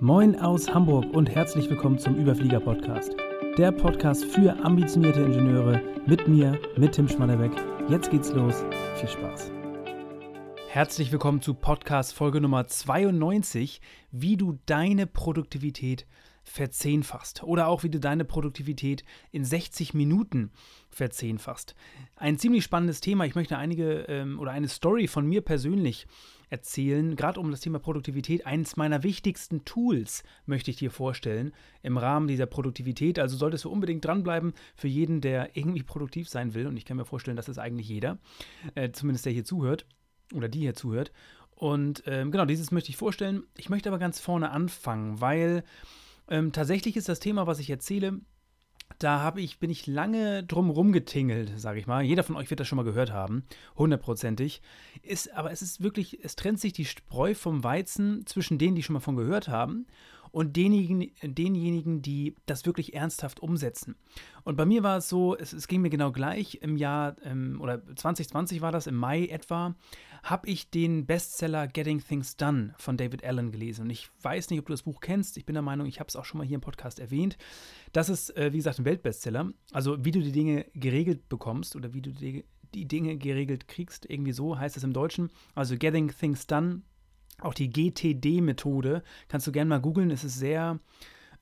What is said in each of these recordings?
Moin aus Hamburg und herzlich willkommen zum Überflieger Podcast. Der Podcast für ambitionierte Ingenieure mit mir, mit Tim Schmannebeck. Jetzt geht's los. Viel Spaß. Herzlich willkommen zu Podcast Folge Nummer 92, wie du deine Produktivität verzehnfachst oder auch wie du deine Produktivität in 60 Minuten verzehnfachst. Ein ziemlich spannendes Thema. Ich möchte einige ähm, oder eine Story von mir persönlich erzählen, gerade um das Thema Produktivität. Eines meiner wichtigsten Tools möchte ich dir vorstellen im Rahmen dieser Produktivität. Also solltest du unbedingt dranbleiben für jeden, der irgendwie produktiv sein will. Und ich kann mir vorstellen, das ist eigentlich jeder, äh, zumindest der hier zuhört oder die hier zuhört. Und ähm, genau, dieses möchte ich vorstellen. Ich möchte aber ganz vorne anfangen, weil ähm, tatsächlich ist das Thema, was ich erzähle, da habe ich, bin ich lange drum rumgetingelt, sage ich mal. Jeder von euch wird das schon mal gehört haben, hundertprozentig. Ist, aber es ist wirklich, es trennt sich die Spreu vom Weizen zwischen denen, die schon mal von gehört haben und denjenigen, denjenigen, die das wirklich ernsthaft umsetzen. Und bei mir war es so, es, es ging mir genau gleich. Im Jahr, ähm, oder 2020 war das, im Mai etwa, habe ich den Bestseller Getting Things Done von David Allen gelesen. Und ich weiß nicht, ob du das Buch kennst. Ich bin der Meinung, ich habe es auch schon mal hier im Podcast erwähnt. Das ist, äh, wie gesagt, ein Weltbestseller. Also wie du die Dinge geregelt bekommst oder wie du die, die Dinge geregelt kriegst. Irgendwie so heißt es im Deutschen. Also Getting Things Done. Auch die GTD-Methode kannst du gerne mal googeln. Es ist sehr,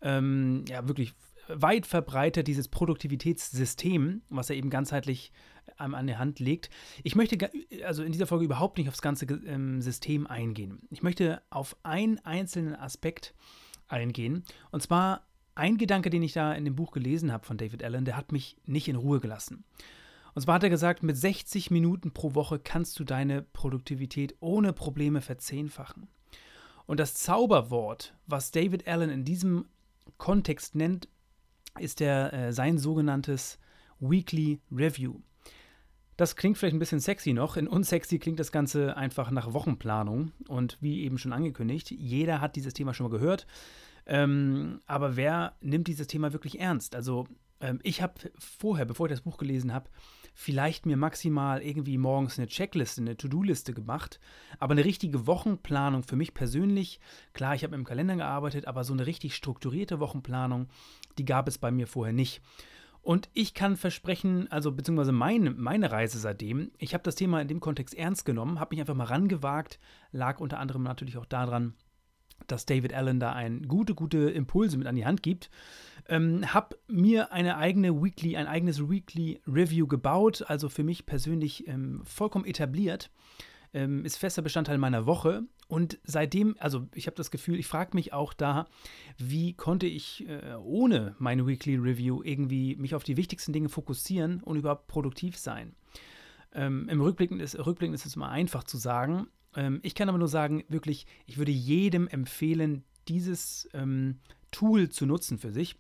ähm, ja, wirklich weit verbreitet, dieses Produktivitätssystem, was er eben ganzheitlich ähm, an der Hand legt. Ich möchte also in dieser Folge überhaupt nicht aufs ganze ähm, System eingehen. Ich möchte auf einen einzelnen Aspekt eingehen. Und zwar ein Gedanke, den ich da in dem Buch gelesen habe von David Allen, der hat mich nicht in Ruhe gelassen. Und zwar hat er gesagt, mit 60 Minuten pro Woche kannst du deine Produktivität ohne Probleme verzehnfachen. Und das Zauberwort, was David Allen in diesem Kontext nennt, ist der, äh, sein sogenanntes Weekly Review. Das klingt vielleicht ein bisschen sexy noch. In unsexy klingt das Ganze einfach nach Wochenplanung. Und wie eben schon angekündigt, jeder hat dieses Thema schon mal gehört. Ähm, aber wer nimmt dieses Thema wirklich ernst? Also ähm, ich habe vorher, bevor ich das Buch gelesen habe, vielleicht mir maximal irgendwie morgens eine Checkliste, eine To-Do-Liste gemacht. Aber eine richtige Wochenplanung für mich persönlich, klar, ich habe im Kalender gearbeitet, aber so eine richtig strukturierte Wochenplanung, die gab es bei mir vorher nicht. Und ich kann versprechen, also beziehungsweise meine, meine Reise seitdem, ich habe das Thema in dem Kontext ernst genommen, habe mich einfach mal rangewagt, lag unter anderem natürlich auch daran, dass David Allen da ein gute, gute Impulse mit an die Hand gibt. Ähm, habe mir eine eigene Weekly, ein eigenes Weekly Review gebaut, also für mich persönlich ähm, vollkommen etabliert ähm, ist fester Bestandteil meiner Woche. Und seitdem, also ich habe das Gefühl, ich frage mich auch da, wie konnte ich äh, ohne meine Weekly Review irgendwie mich auf die wichtigsten Dinge fokussieren und überhaupt produktiv sein. Ähm, Im Rückblicken ist, Rückblicken ist es immer einfach zu sagen. Ähm, ich kann aber nur sagen, wirklich, ich würde jedem empfehlen, dieses ähm, Tool zu nutzen für sich.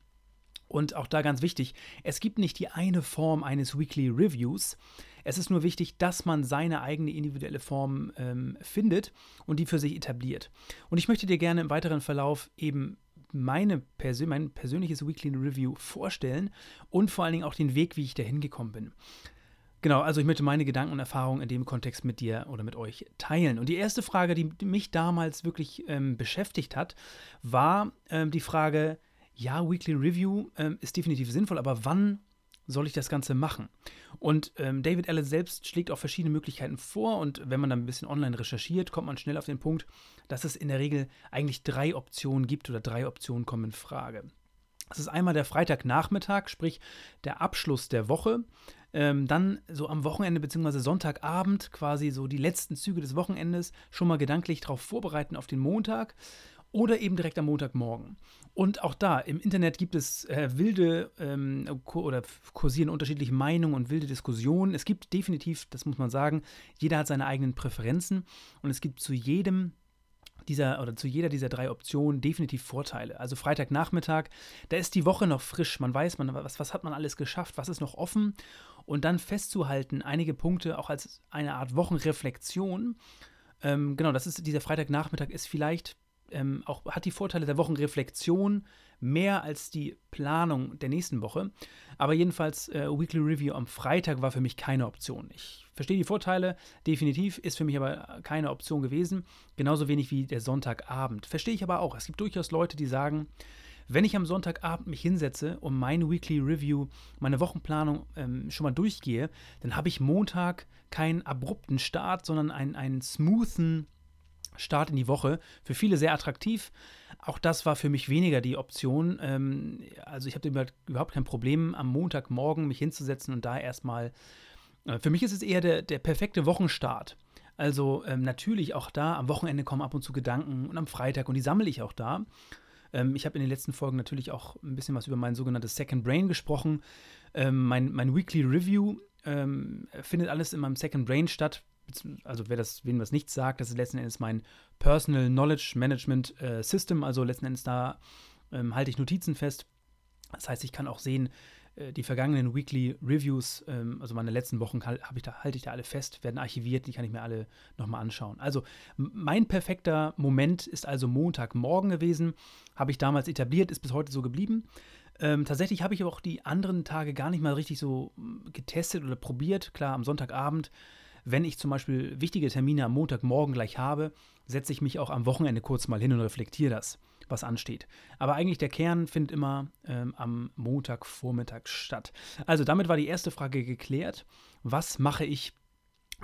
Und auch da ganz wichtig, es gibt nicht die eine Form eines Weekly Reviews. Es ist nur wichtig, dass man seine eigene individuelle Form ähm, findet und die für sich etabliert. Und ich möchte dir gerne im weiteren Verlauf eben meine Persön mein persönliches Weekly Review vorstellen und vor allen Dingen auch den Weg, wie ich dahin gekommen bin. Genau, also ich möchte meine Gedanken und Erfahrungen in dem Kontext mit dir oder mit euch teilen. Und die erste Frage, die mich damals wirklich ähm, beschäftigt hat, war ähm, die Frage, ja, Weekly Review ähm, ist definitiv sinnvoll, aber wann soll ich das Ganze machen? Und ähm, David Allen selbst schlägt auch verschiedene Möglichkeiten vor und wenn man dann ein bisschen online recherchiert, kommt man schnell auf den Punkt, dass es in der Regel eigentlich drei Optionen gibt oder drei Optionen kommen in Frage. Das ist einmal der Freitagnachmittag, sprich der Abschluss der Woche. Ähm, dann so am Wochenende bzw. Sonntagabend quasi so die letzten Züge des Wochenendes schon mal gedanklich darauf vorbereiten auf den Montag oder eben direkt am Montagmorgen. Und auch da, im Internet gibt es äh, wilde ähm, oder kursieren unterschiedliche Meinungen und wilde Diskussionen. Es gibt definitiv, das muss man sagen, jeder hat seine eigenen Präferenzen und es gibt zu jedem dieser oder zu jeder dieser drei Optionen definitiv Vorteile. Also Freitagnachmittag, da ist die Woche noch frisch. Man weiß, man, was, was hat man alles geschafft, was ist noch offen. Und dann festzuhalten, einige Punkte auch als eine Art Wochenreflexion. Ähm, genau, das ist dieser Freitagnachmittag ist vielleicht ähm, auch, hat die Vorteile der Wochenreflexion mehr als die Planung der nächsten Woche. Aber jedenfalls, äh, Weekly Review am Freitag war für mich keine Option. Ich verstehe die Vorteile, definitiv, ist für mich aber keine Option gewesen. Genauso wenig wie der Sonntagabend. Verstehe ich aber auch. Es gibt durchaus Leute, die sagen, wenn ich am Sonntagabend mich hinsetze und mein Weekly Review, meine Wochenplanung ähm, schon mal durchgehe, dann habe ich Montag keinen abrupten Start, sondern einen, einen smoothen Start in die Woche. Für viele sehr attraktiv. Auch das war für mich weniger die Option. Ähm, also ich habe überhaupt kein Problem, am Montagmorgen mich hinzusetzen und da erstmal. Äh, für mich ist es eher der, der perfekte Wochenstart. Also ähm, natürlich auch da, am Wochenende kommen ab und zu Gedanken und am Freitag und die sammle ich auch da. Ähm, ich habe in den letzten Folgen natürlich auch ein bisschen was über mein sogenanntes Second Brain gesprochen. Ähm, mein, mein Weekly Review ähm, findet alles in meinem Second Brain statt. Also wer das, wem das nichts sagt, das ist letzten Endes mein Personal Knowledge Management äh, System. Also letzten Endes da ähm, halte ich Notizen fest. Das heißt, ich kann auch sehen, die vergangenen Weekly Reviews, ähm, also meine letzten Wochen, ich da, halte ich da alle fest, werden archiviert, die kann ich mir alle nochmal anschauen. Also mein perfekter Moment ist also Montagmorgen gewesen, habe ich damals etabliert, ist bis heute so geblieben. Ähm, tatsächlich habe ich aber auch die anderen Tage gar nicht mal richtig so getestet oder probiert. Klar, am Sonntagabend, wenn ich zum Beispiel wichtige Termine am Montagmorgen gleich habe, setze ich mich auch am Wochenende kurz mal hin und reflektiere das was ansteht. Aber eigentlich der Kern findet immer ähm, am Montagvormittag statt. Also damit war die erste Frage geklärt. Was mache ich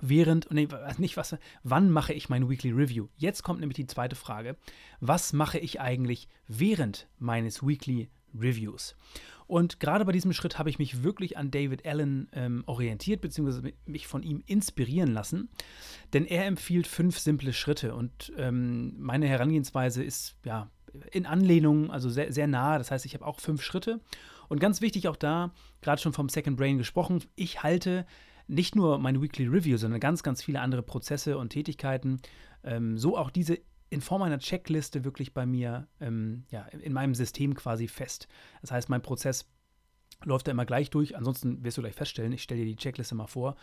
während, nee, nicht was, wann mache ich mein Weekly Review? Jetzt kommt nämlich die zweite Frage. Was mache ich eigentlich während meines Weekly Reviews? Und gerade bei diesem Schritt habe ich mich wirklich an David Allen ähm, orientiert, beziehungsweise mich von ihm inspirieren lassen. Denn er empfiehlt fünf simple Schritte und ähm, meine Herangehensweise ist ja in Anlehnung, also sehr, sehr nah. Das heißt, ich habe auch fünf Schritte. Und ganz wichtig auch da, gerade schon vom Second Brain gesprochen, ich halte nicht nur mein Weekly Review, sondern ganz, ganz viele andere Prozesse und Tätigkeiten, ähm, so auch diese in Form einer Checkliste wirklich bei mir, ähm, ja, in meinem System quasi fest. Das heißt, mein Prozess läuft da immer gleich durch. Ansonsten wirst du gleich feststellen, ich stelle dir die Checkliste mal vor,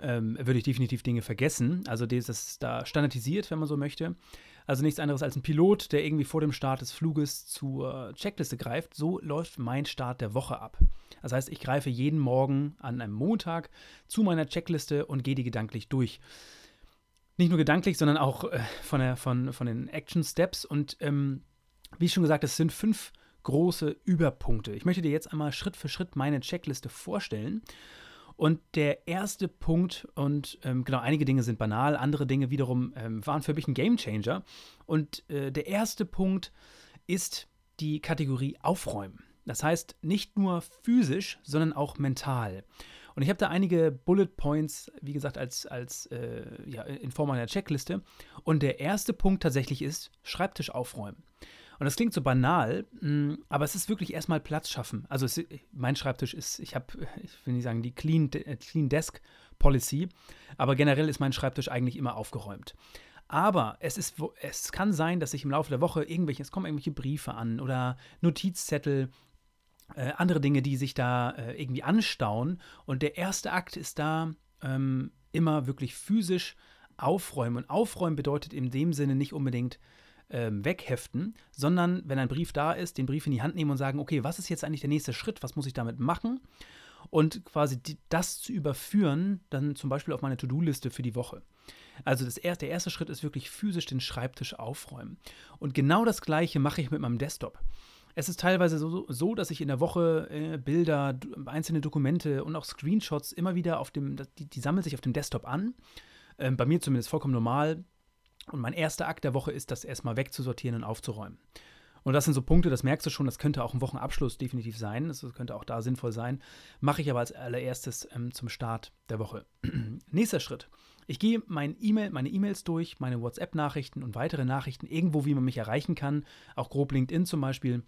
ähm, würde ich definitiv Dinge vergessen. Also das ist da standardisiert, wenn man so möchte. Also nichts anderes als ein Pilot, der irgendwie vor dem Start des Fluges zur Checkliste greift. So läuft mein Start der Woche ab. Das heißt, ich greife jeden Morgen an einem Montag zu meiner Checkliste und gehe die gedanklich durch. Nicht nur gedanklich, sondern auch äh, von, der, von, von den Action Steps. Und ähm, wie schon gesagt, es sind fünf große Überpunkte. Ich möchte dir jetzt einmal Schritt für Schritt meine Checkliste vorstellen. Und der erste Punkt, und ähm, genau, einige Dinge sind banal, andere Dinge wiederum ähm, waren für mich ein Gamechanger. Und äh, der erste Punkt ist die Kategorie Aufräumen. Das heißt, nicht nur physisch, sondern auch mental. Und ich habe da einige Bullet Points, wie gesagt, als, als äh, ja, in Form einer Checkliste. Und der erste Punkt tatsächlich ist Schreibtisch aufräumen. Und das klingt so banal, mm, aber es ist wirklich erstmal Platz schaffen. Also es, mein Schreibtisch ist, ich habe, ich will nicht sagen, die Clean, Clean Desk Policy, aber generell ist mein Schreibtisch eigentlich immer aufgeräumt. Aber es, ist, es kann sein, dass ich im Laufe der Woche irgendwelche, es kommen irgendwelche Briefe an oder Notizzettel, äh, andere Dinge, die sich da äh, irgendwie anstauen. Und der erste Akt ist da ähm, immer wirklich physisch aufräumen. Und aufräumen bedeutet in dem Sinne nicht unbedingt ähm, wegheften, sondern wenn ein Brief da ist, den Brief in die Hand nehmen und sagen, okay, was ist jetzt eigentlich der nächste Schritt, was muss ich damit machen? Und quasi die, das zu überführen, dann zum Beispiel auf meine To-Do-Liste für die Woche. Also das erste, der erste Schritt ist wirklich physisch den Schreibtisch aufräumen. Und genau das gleiche mache ich mit meinem Desktop. Es ist teilweise so, so dass ich in der Woche äh, Bilder, einzelne Dokumente und auch Screenshots immer wieder auf dem, die, die sammeln sich auf dem Desktop an. Ähm, bei mir zumindest vollkommen normal. Und mein erster Akt der Woche ist, das erstmal wegzusortieren und aufzuräumen. Und das sind so Punkte, das merkst du schon, das könnte auch ein Wochenabschluss definitiv sein. Das könnte auch da sinnvoll sein. Mache ich aber als allererstes ähm, zum Start der Woche. Nächster Schritt. Ich gehe mein e meine E-Mails durch, meine WhatsApp-Nachrichten und weitere Nachrichten, irgendwo, wie man mich erreichen kann. Auch grob LinkedIn zum Beispiel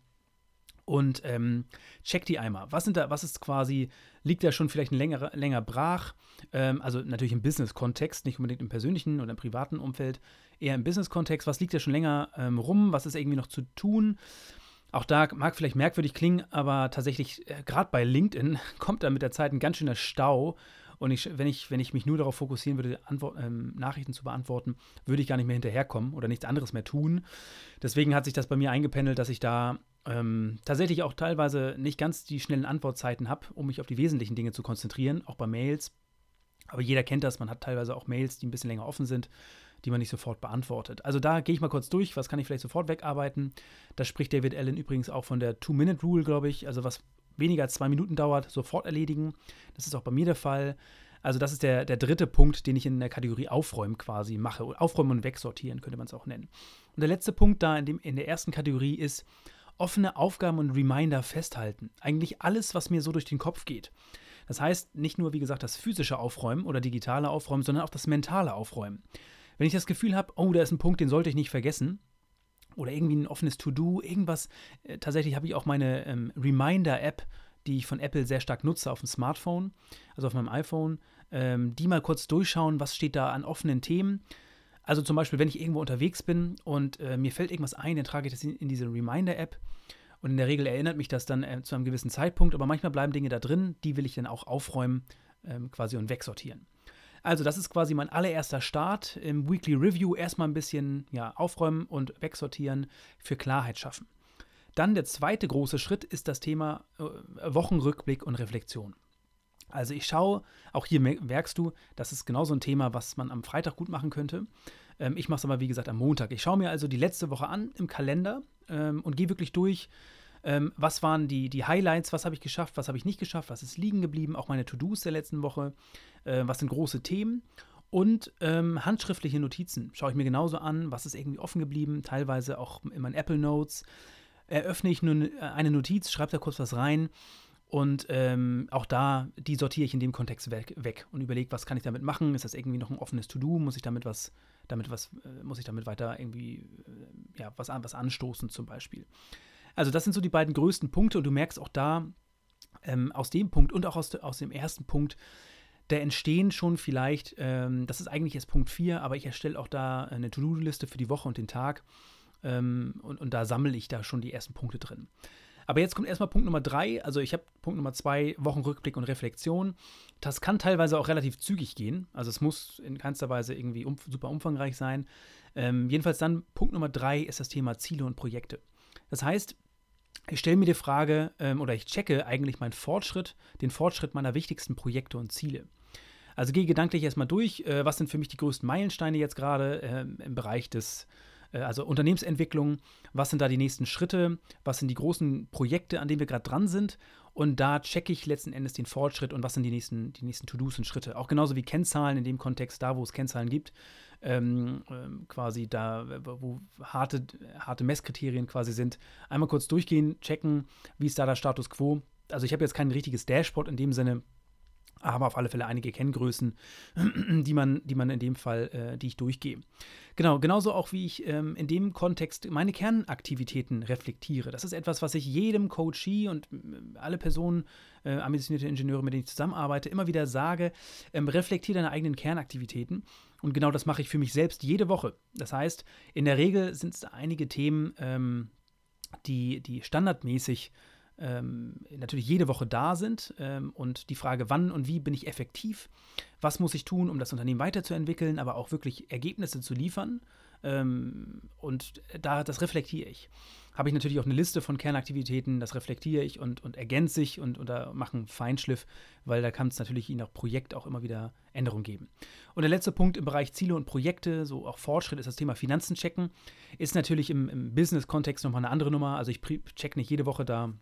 und ähm, check die einmal. Was sind da, was ist quasi, liegt da schon vielleicht ein länger, länger brach? Ähm, also natürlich im Business-Kontext, nicht unbedingt im persönlichen oder im privaten Umfeld, eher im Business-Kontext. Was liegt da schon länger ähm, rum? Was ist irgendwie noch zu tun? Auch da mag vielleicht merkwürdig klingen, aber tatsächlich, äh, gerade bei LinkedIn kommt da mit der Zeit ein ganz schöner Stau Und ich, wenn, ich, wenn ich mich nur darauf fokussieren würde, Antwort, ähm, Nachrichten zu beantworten, würde ich gar nicht mehr hinterherkommen oder nichts anderes mehr tun. Deswegen hat sich das bei mir eingependelt, dass ich da ähm, tatsächlich auch teilweise nicht ganz die schnellen Antwortzeiten habe, um mich auf die wesentlichen Dinge zu konzentrieren, auch bei Mails. Aber jeder kennt das, man hat teilweise auch Mails, die ein bisschen länger offen sind, die man nicht sofort beantwortet. Also da gehe ich mal kurz durch, was kann ich vielleicht sofort wegarbeiten. Da spricht David Allen übrigens auch von der Two-Minute-Rule, glaube ich. Also was weniger als zwei Minuten dauert, sofort erledigen. Das ist auch bei mir der Fall. Also das ist der, der dritte Punkt, den ich in der Kategorie Aufräumen quasi mache. Aufräumen und wegsortieren könnte man es auch nennen. Und der letzte Punkt da in, dem, in der ersten Kategorie ist offene Aufgaben und Reminder festhalten. Eigentlich alles, was mir so durch den Kopf geht. Das heißt, nicht nur, wie gesagt, das physische Aufräumen oder digitale Aufräumen, sondern auch das mentale Aufräumen. Wenn ich das Gefühl habe, oh, da ist ein Punkt, den sollte ich nicht vergessen, oder irgendwie ein offenes To-Do, irgendwas. Äh, tatsächlich habe ich auch meine ähm, Reminder-App, die ich von Apple sehr stark nutze auf dem Smartphone, also auf meinem iPhone, ähm, die mal kurz durchschauen, was steht da an offenen Themen. Also zum Beispiel, wenn ich irgendwo unterwegs bin und äh, mir fällt irgendwas ein, dann trage ich das in, in diese Reminder-App. Und in der Regel erinnert mich das dann äh, zu einem gewissen Zeitpunkt, aber manchmal bleiben Dinge da drin, die will ich dann auch aufräumen ähm, quasi und wegsortieren. Also, das ist quasi mein allererster Start im Weekly Review. Erstmal ein bisschen ja, aufräumen und wegsortieren, für Klarheit schaffen. Dann der zweite große Schritt ist das Thema äh, Wochenrückblick und Reflexion. Also ich schaue, auch hier merkst du, das ist genauso ein Thema, was man am Freitag gut machen könnte. Ähm, ich mache es aber, wie gesagt, am Montag. Ich schaue mir also die letzte Woche an im Kalender ähm, und gehe wirklich durch, ähm, was waren die, die Highlights, was habe ich geschafft, was habe ich nicht geschafft, was ist liegen geblieben, auch meine To-Dos der letzten Woche, äh, was sind große Themen. Und ähm, handschriftliche Notizen schaue ich mir genauso an, was ist irgendwie offen geblieben, teilweise auch in meinen Apple Notes. Eröffne ich nun äh, eine Notiz, schreibe da kurz was rein und ähm, auch da, die sortiere ich in dem Kontext weg, weg und überlege, was kann ich damit machen? Ist das irgendwie noch ein offenes To-Do? Muss ich damit was, damit was, äh, muss ich damit weiter irgendwie, äh, ja, was, was anstoßen zum Beispiel? Also das sind so die beiden größten Punkte und du merkst auch da, ähm, aus dem Punkt und auch aus, aus dem ersten Punkt, da entstehen schon vielleicht, ähm, das ist eigentlich jetzt Punkt 4, aber ich erstelle auch da eine To-Do-Liste für die Woche und den Tag ähm, und, und da sammle ich da schon die ersten Punkte drin. Aber jetzt kommt erstmal Punkt Nummer 3. Also ich habe Punkt Nummer 2, Wochenrückblick und Reflexion. Das kann teilweise auch relativ zügig gehen. Also es muss in keinster Weise irgendwie um, super umfangreich sein. Ähm, jedenfalls dann Punkt Nummer 3 ist das Thema Ziele und Projekte. Das heißt, ich stelle mir die Frage ähm, oder ich checke eigentlich meinen Fortschritt, den Fortschritt meiner wichtigsten Projekte und Ziele. Also gehe gedanklich erstmal durch, äh, was sind für mich die größten Meilensteine jetzt gerade äh, im Bereich des, äh, also Unternehmensentwicklung, was sind da die nächsten Schritte, was sind die großen Projekte, an denen wir gerade dran sind und da checke ich letzten Endes den Fortschritt und was sind die nächsten, die nächsten To-Dos und Schritte. Auch genauso wie Kennzahlen in dem Kontext, da wo es Kennzahlen gibt, ähm, ähm, quasi da, wo harte, harte Messkriterien quasi sind, einmal kurz durchgehen, checken, wie ist da der Status quo. Also ich habe jetzt kein richtiges Dashboard in dem Sinne, aber auf alle Fälle einige Kenngrößen, die man, die man in dem Fall, äh, die ich durchgehe. Genau, genauso auch wie ich ähm, in dem Kontext meine Kernaktivitäten reflektiere. Das ist etwas, was ich jedem Coachee und äh, alle Personen, äh, ambitionierte Ingenieure, mit denen ich zusammenarbeite, immer wieder sage, ähm, reflektiere deine eigenen Kernaktivitäten. Und genau das mache ich für mich selbst jede Woche. Das heißt, in der Regel sind es einige Themen, ähm, die, die standardmäßig ähm, natürlich jede Woche da sind ähm, und die Frage, wann und wie bin ich effektiv, was muss ich tun, um das Unternehmen weiterzuentwickeln, aber auch wirklich Ergebnisse zu liefern. Ähm, und da, das reflektiere ich. Habe ich natürlich auch eine Liste von Kernaktivitäten, das reflektiere ich und, und ergänze ich und, und da mache einen Feinschliff, weil da kann es natürlich je nach Projekt auch immer wieder Änderungen geben. Und der letzte Punkt im Bereich Ziele und Projekte, so auch Fortschritt, ist das Thema Finanzen checken. Ist natürlich im, im Business-Kontext nochmal eine andere Nummer. Also ich check nicht jede Woche da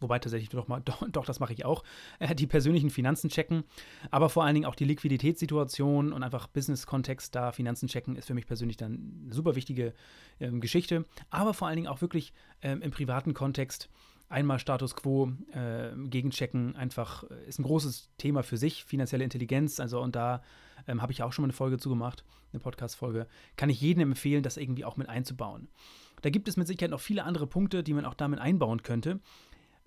wobei tatsächlich doch mal, doch, doch das mache ich auch, äh, die persönlichen Finanzen checken, aber vor allen Dingen auch die Liquiditätssituation und einfach Business-Kontext da Finanzen checken ist für mich persönlich dann eine super wichtige ähm, Geschichte, aber vor allen Dingen auch wirklich ähm, im privaten Kontext einmal Status Quo äh, gegenchecken, einfach äh, ist ein großes Thema für sich, finanzielle Intelligenz, also und da ähm, habe ich auch schon mal eine Folge zugemacht, eine Podcast-Folge, kann ich jedem empfehlen, das irgendwie auch mit einzubauen. Da gibt es mit Sicherheit noch viele andere Punkte, die man auch damit einbauen könnte.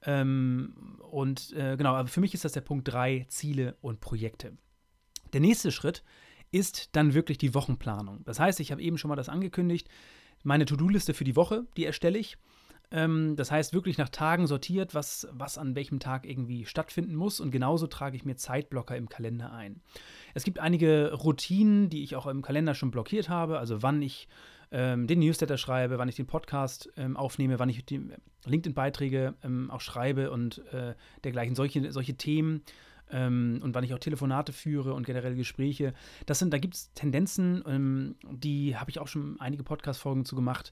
Ähm, und äh, genau, aber für mich ist das der Punkt 3, Ziele und Projekte. Der nächste Schritt ist dann wirklich die Wochenplanung. Das heißt, ich habe eben schon mal das angekündigt, meine To-Do-Liste für die Woche, die erstelle ich. Ähm, das heißt, wirklich nach Tagen sortiert, was, was an welchem Tag irgendwie stattfinden muss. Und genauso trage ich mir Zeitblocker im Kalender ein. Es gibt einige Routinen, die ich auch im Kalender schon blockiert habe. Also wann ich ähm, den Newsletter schreibe, wann ich den Podcast ähm, aufnehme, wann ich die LinkedIn-Beiträge ähm, auch schreibe und äh, dergleichen. Solche, solche Themen ähm, und wann ich auch Telefonate führe und generell Gespräche. Das sind, da gibt es Tendenzen, ähm, die habe ich auch schon einige Podcast-Folgen zu gemacht.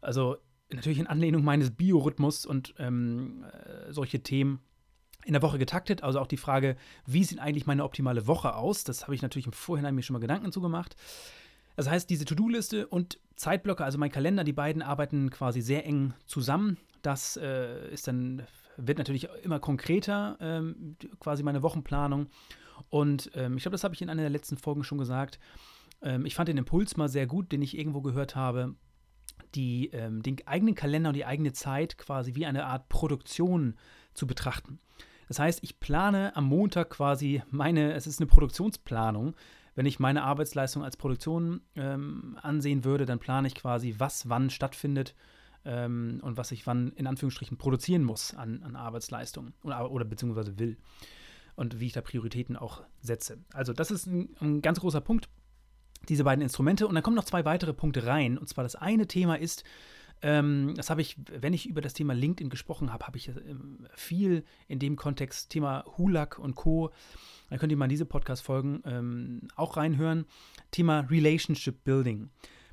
Also natürlich in Anlehnung meines Biorhythmus und ähm, äh, solche Themen in der Woche getaktet. Also auch die Frage, wie sieht eigentlich meine optimale Woche aus? Das habe ich natürlich im Vorhinein mir schon mal Gedanken zugemacht. Das heißt, diese To-Do-Liste und Zeitblöcke, also mein Kalender, die beiden arbeiten quasi sehr eng zusammen. Das äh, ist dann, wird natürlich immer konkreter, ähm, quasi meine Wochenplanung. Und ähm, ich glaube, das habe ich in einer der letzten Folgen schon gesagt. Ähm, ich fand den Impuls mal sehr gut, den ich irgendwo gehört habe die, ähm, den eigenen Kalender und die eigene Zeit quasi wie eine Art Produktion zu betrachten. Das heißt, ich plane am Montag quasi meine, es ist eine Produktionsplanung. Wenn ich meine Arbeitsleistung als Produktion ähm, ansehen würde, dann plane ich quasi, was wann stattfindet ähm, und was ich wann in Anführungsstrichen produzieren muss an, an Arbeitsleistung oder, oder beziehungsweise will. Und wie ich da Prioritäten auch setze. Also, das ist ein, ein ganz großer Punkt diese beiden Instrumente. Und dann kommen noch zwei weitere Punkte rein. Und zwar das eine Thema ist, ähm, das habe ich, wenn ich über das Thema LinkedIn gesprochen habe, habe ich äh, viel in dem Kontext Thema Hulak und Co. Da könnt ihr mal in diese Podcast-Folgen ähm, auch reinhören. Thema Relationship Building.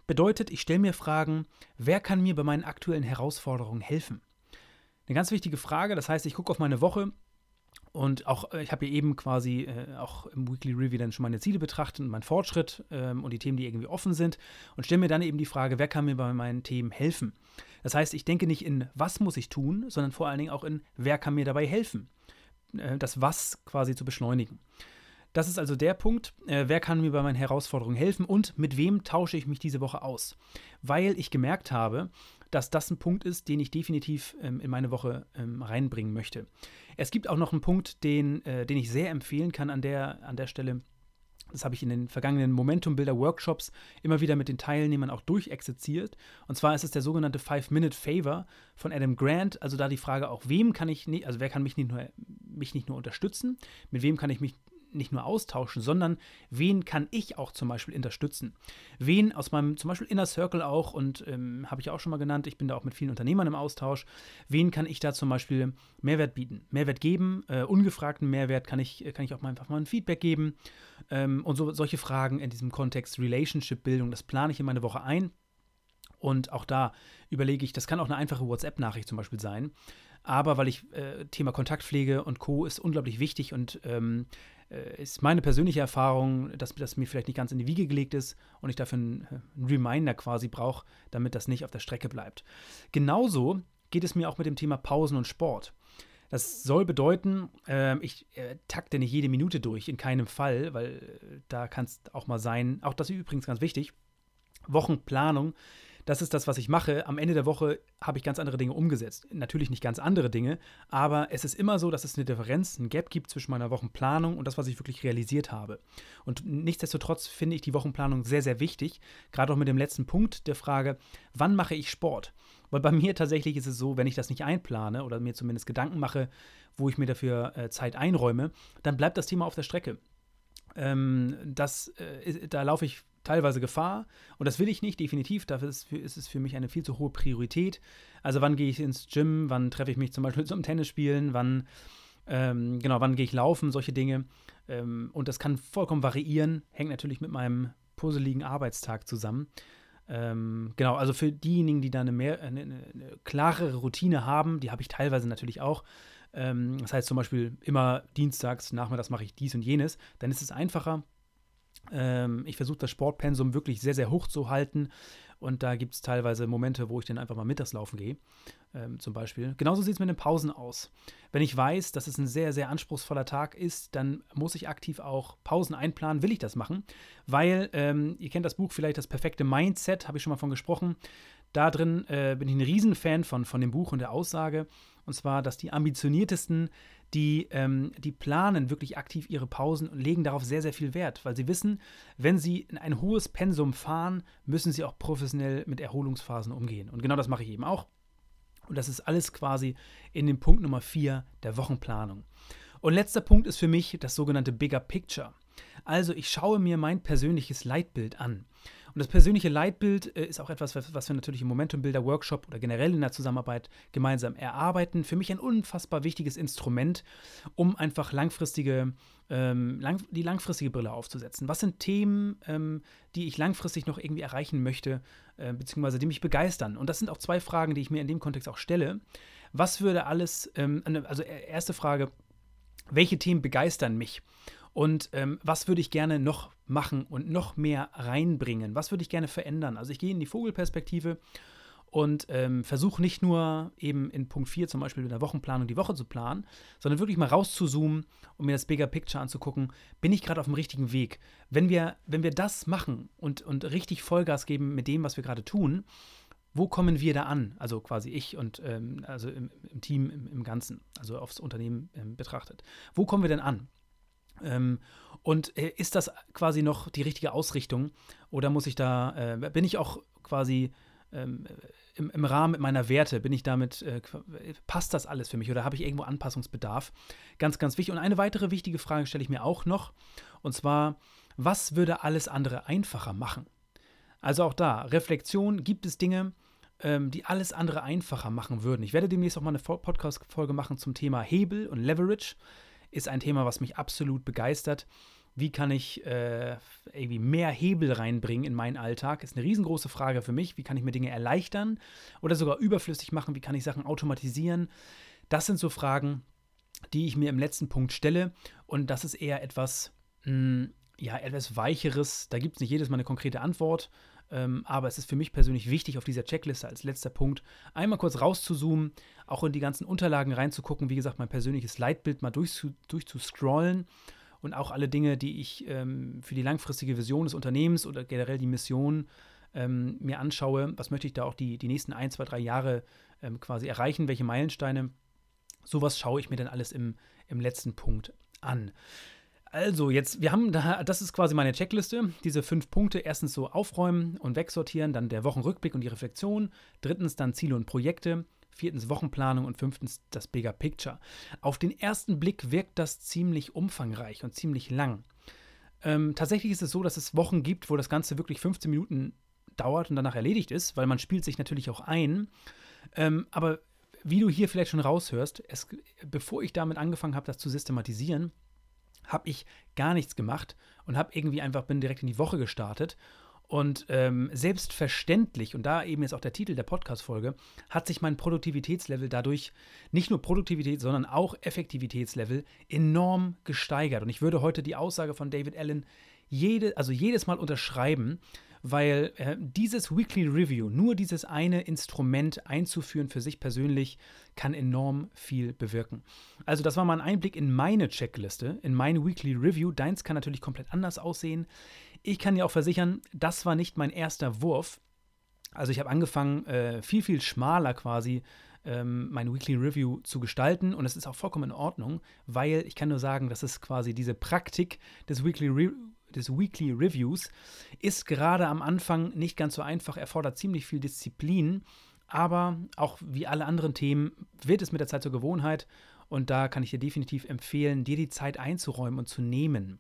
Bedeutet, ich stelle mir Fragen, wer kann mir bei meinen aktuellen Herausforderungen helfen? Eine ganz wichtige Frage, das heißt, ich gucke auf meine Woche und auch, äh, ich habe hier eben quasi äh, auch im Weekly Review dann schon meine Ziele betrachtet und meinen Fortschritt ähm, und die Themen, die irgendwie offen sind und stelle mir dann eben die Frage, wer kann mir bei meinen Themen helfen? Das heißt, ich denke nicht in, was muss ich tun, sondern vor allen Dingen auch in, wer kann mir dabei helfen? Äh, das Was quasi zu beschleunigen. Das ist also der Punkt, äh, wer kann mir bei meinen Herausforderungen helfen und mit wem tausche ich mich diese Woche aus? Weil ich gemerkt habe, dass das ein Punkt ist, den ich definitiv ähm, in meine Woche ähm, reinbringen möchte. Es gibt auch noch einen Punkt, den, äh, den ich sehr empfehlen kann an der, an der Stelle. Das habe ich in den vergangenen Momentum-Builder-Workshops immer wieder mit den Teilnehmern auch durchexerziert. Und zwar ist es der sogenannte Five-Minute-Favor von Adam Grant. Also da die Frage auch, wem kann ich, also wer kann mich nicht, nur, mich nicht nur unterstützen, mit wem kann ich mich nicht nur austauschen, sondern wen kann ich auch zum Beispiel unterstützen? Wen aus meinem zum Beispiel Inner Circle auch, und ähm, habe ich auch schon mal genannt, ich bin da auch mit vielen Unternehmern im Austausch, wen kann ich da zum Beispiel Mehrwert bieten? Mehrwert geben, äh, ungefragten Mehrwert kann ich, kann ich auch mal einfach mal ein Feedback geben. Ähm, und so, solche Fragen in diesem Kontext Relationship-Bildung, das plane ich in meine Woche ein. Und auch da überlege ich, das kann auch eine einfache WhatsApp-Nachricht zum Beispiel sein. Aber weil ich äh, Thema Kontaktpflege und Co. ist unglaublich wichtig und ähm, äh, ist meine persönliche Erfahrung, dass das mir vielleicht nicht ganz in die Wiege gelegt ist und ich dafür einen, einen Reminder quasi brauche, damit das nicht auf der Strecke bleibt. Genauso geht es mir auch mit dem Thema Pausen und Sport. Das soll bedeuten, äh, ich äh, takte nicht jede Minute durch, in keinem Fall, weil äh, da kann es auch mal sein, auch das ist übrigens ganz wichtig, Wochenplanung das ist das, was ich mache. Am Ende der Woche habe ich ganz andere Dinge umgesetzt. Natürlich nicht ganz andere Dinge, aber es ist immer so, dass es eine Differenz, ein Gap gibt zwischen meiner Wochenplanung und das, was ich wirklich realisiert habe. Und nichtsdestotrotz finde ich die Wochenplanung sehr, sehr wichtig. Gerade auch mit dem letzten Punkt der Frage, wann mache ich Sport? Weil bei mir tatsächlich ist es so, wenn ich das nicht einplane oder mir zumindest Gedanken mache, wo ich mir dafür äh, Zeit einräume, dann bleibt das Thema auf der Strecke. Ähm, das, äh, da laufe ich teilweise Gefahr und das will ich nicht, definitiv. Dafür ist, es für mich eine viel zu hohe Priorität. Also wann gehe ich ins Gym, wann treffe ich mich zum Beispiel zum Tennisspielen, wann, ähm, genau, wann gehe ich laufen, solche Dinge. Ähm, und das kann vollkommen variieren, hängt natürlich mit meinem puzzeligen Arbeitstag zusammen. Ähm, genau, also für diejenigen, die da eine, mehr, eine, eine klarere Routine haben, die habe ich teilweise natürlich auch. Ähm, das heißt zum Beispiel immer dienstags, nachmittags mache ich dies und jenes, dann ist es einfacher, ähm, ich versuche das Sportpensum wirklich sehr, sehr hoch zu halten. Und da gibt es teilweise Momente, wo ich dann einfach mal mittags laufen gehe, ähm, zum Beispiel. Genauso sieht es mit den Pausen aus. Wenn ich weiß, dass es ein sehr, sehr anspruchsvoller Tag ist, dann muss ich aktiv auch Pausen einplanen. Will ich das machen? Weil, ähm, ihr kennt das Buch vielleicht, das perfekte Mindset, habe ich schon mal von gesprochen. Da drin äh, bin ich ein Riesenfan von, von dem Buch und der Aussage. Und zwar, dass die ambitioniertesten die, ähm, die planen wirklich aktiv ihre Pausen und legen darauf sehr, sehr viel Wert, weil sie wissen, wenn sie ein hohes Pensum fahren, müssen sie auch professionell mit Erholungsphasen umgehen. Und genau das mache ich eben auch. Und das ist alles quasi in dem Punkt Nummer 4 der Wochenplanung. Und letzter Punkt ist für mich das sogenannte Bigger Picture. Also ich schaue mir mein persönliches Leitbild an. Und das persönliche Leitbild äh, ist auch etwas, was wir natürlich im Momentum Builder Workshop oder generell in der Zusammenarbeit gemeinsam erarbeiten. Für mich ein unfassbar wichtiges Instrument, um einfach langfristige, ähm, lang, die langfristige Brille aufzusetzen. Was sind Themen, ähm, die ich langfristig noch irgendwie erreichen möchte, äh, beziehungsweise die mich begeistern? Und das sind auch zwei Fragen, die ich mir in dem Kontext auch stelle. Was würde alles, ähm, also äh, erste Frage, welche Themen begeistern mich? Und ähm, was würde ich gerne noch machen und noch mehr reinbringen? Was würde ich gerne verändern? Also ich gehe in die Vogelperspektive und ähm, versuche nicht nur eben in Punkt 4 zum Beispiel mit der Wochenplanung die Woche zu planen, sondern wirklich mal rauszuzoomen und mir das Bigger Picture anzugucken, bin ich gerade auf dem richtigen Weg. Wenn wir, wenn wir das machen und, und richtig Vollgas geben mit dem, was wir gerade tun, wo kommen wir da an? Also quasi ich und ähm, also im, im Team im, im, Ganzen, also aufs Unternehmen ähm, betrachtet. Wo kommen wir denn an? Ähm, und äh, ist das quasi noch die richtige Ausrichtung? Oder muss ich da, äh, bin ich auch quasi ähm, im, im, Rahmen meiner Werte, bin ich damit, äh, passt das alles für mich oder habe ich irgendwo Anpassungsbedarf? Ganz, ganz wichtig. Und eine weitere wichtige Frage stelle ich mir auch noch. Und zwar, was würde alles andere einfacher machen? Also auch da, Reflexion, gibt es Dinge, ähm, die alles andere einfacher machen würden? Ich werde demnächst auch mal eine Podcast-Folge machen zum Thema Hebel und Leverage ist ein Thema, was mich absolut begeistert. Wie kann ich äh, irgendwie mehr Hebel reinbringen in meinen Alltag? Ist eine riesengroße Frage für mich. Wie kann ich mir Dinge erleichtern oder sogar überflüssig machen? Wie kann ich Sachen automatisieren? Das sind so Fragen, die ich mir im letzten Punkt stelle. Und das ist eher etwas, mh, hm, ja, etwas Weicheres. Da gibt es nicht jedes Mal eine konkrete Antwort. Ähm, aber es ist für mich persönlich wichtig, auf dieser Checkliste als letzter Punkt einmal kurz rauszuzoomen, auch in die ganzen Unterlagen reinzugucken, wie gesagt, mein persönliches Leitbild mal durchzu, durchzuscrollen und auch alle Dinge, die ich ähm, für die langfristige Vision des Unternehmens oder generell die Mission ähm, mir anschaue. Was möchte ich da auch die, die nächsten ein, zwei, drei Jahre ähm, quasi erreichen? Welche Meilensteine? Sowas schaue ich mir dann alles im, im letzten Punkt an. Also, jetzt, wir haben da, das ist quasi meine Checkliste. Diese fünf Punkte. Erstens so aufräumen und wegsortieren, dann der Wochenrückblick und die Reflexion. Drittens dann Ziele und Projekte. Viertens Wochenplanung und fünftens das Bigger Picture. Auf den ersten Blick wirkt das ziemlich umfangreich und ziemlich lang. Ähm, tatsächlich ist es so, dass es Wochen gibt, wo das Ganze wirklich 15 Minuten dauert und danach erledigt ist, weil man spielt sich natürlich auch ein. Ähm, aber wie du hier vielleicht schon raushörst, es, bevor ich damit angefangen habe, das zu systematisieren, habe ich gar nichts gemacht und habe irgendwie einfach, bin direkt in die Woche gestartet. Und ähm, selbstverständlich, und da eben jetzt auch der Titel der Podcast-Folge, hat sich mein Produktivitätslevel dadurch, nicht nur Produktivität, sondern auch Effektivitätslevel enorm gesteigert. Und ich würde heute die Aussage von David Allen jede, also jedes Mal unterschreiben, weil äh, dieses Weekly Review, nur dieses eine Instrument einzuführen für sich persönlich, kann enorm viel bewirken. Also das war mal ein Einblick in meine Checkliste, in meine Weekly Review. Deins kann natürlich komplett anders aussehen. Ich kann dir auch versichern, das war nicht mein erster Wurf. Also ich habe angefangen, äh, viel, viel schmaler quasi ähm, mein Weekly Review zu gestalten und es ist auch vollkommen in Ordnung, weil ich kann nur sagen, das ist quasi diese Praktik des Weekly Review des Weekly Reviews ist gerade am Anfang nicht ganz so einfach, erfordert ziemlich viel Disziplin, aber auch wie alle anderen Themen wird es mit der Zeit zur Gewohnheit und da kann ich dir definitiv empfehlen, dir die Zeit einzuräumen und zu nehmen.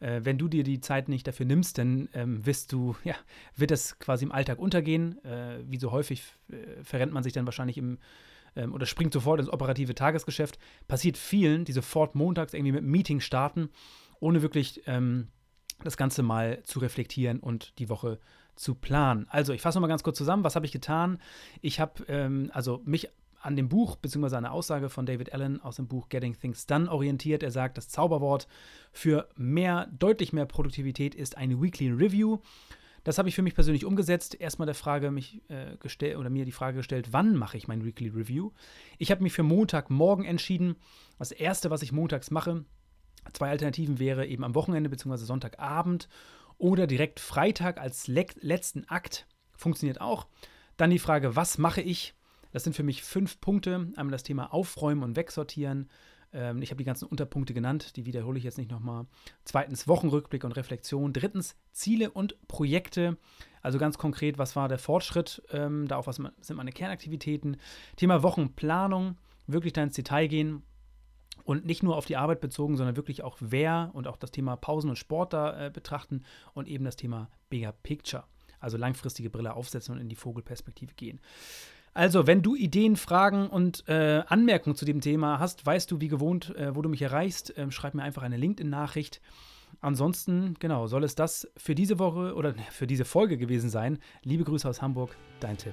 Äh, wenn du dir die Zeit nicht dafür nimmst, dann ähm, wirst du, ja, wird das quasi im Alltag untergehen. Äh, wie so häufig äh, verrennt man sich dann wahrscheinlich im ähm, oder springt sofort ins operative Tagesgeschäft. Passiert vielen, die sofort montags irgendwie mit Meeting starten, ohne wirklich ähm, das Ganze mal zu reflektieren und die Woche zu planen. Also, ich fasse nochmal ganz kurz zusammen. Was habe ich getan? Ich habe ähm, also mich an dem Buch bzw. eine Aussage von David Allen aus dem Buch Getting Things Done orientiert. Er sagt, das Zauberwort für mehr, deutlich mehr Produktivität ist eine Weekly Review. Das habe ich für mich persönlich umgesetzt. Erstmal der Frage mich äh, gestellt oder mir die Frage gestellt, wann mache ich mein Weekly Review? Ich habe mich für Montagmorgen entschieden. Das erste, was ich montags mache, Zwei Alternativen wäre eben am Wochenende bzw. Sonntagabend oder direkt Freitag als le letzten Akt. Funktioniert auch. Dann die Frage, was mache ich? Das sind für mich fünf Punkte. Einmal das Thema Aufräumen und Wegsortieren. Ähm, ich habe die ganzen Unterpunkte genannt, die wiederhole ich jetzt nicht nochmal. Zweitens Wochenrückblick und Reflexion. Drittens Ziele und Projekte. Also ganz konkret, was war der Fortschritt? Ähm, da auch was sind meine Kernaktivitäten? Thema Wochenplanung, wirklich da ins Detail gehen und nicht nur auf die Arbeit bezogen, sondern wirklich auch wer und auch das Thema Pausen und Sport da äh, betrachten und eben das Thema Bigger Picture, also langfristige Brille aufsetzen und in die Vogelperspektive gehen. Also, wenn du Ideen, Fragen und äh, Anmerkungen zu dem Thema hast, weißt du wie gewohnt, äh, wo du mich erreichst. Ähm, schreib mir einfach eine LinkedIn-Nachricht. Ansonsten, genau, soll es das für diese Woche oder für diese Folge gewesen sein. Liebe Grüße aus Hamburg, dein Tim.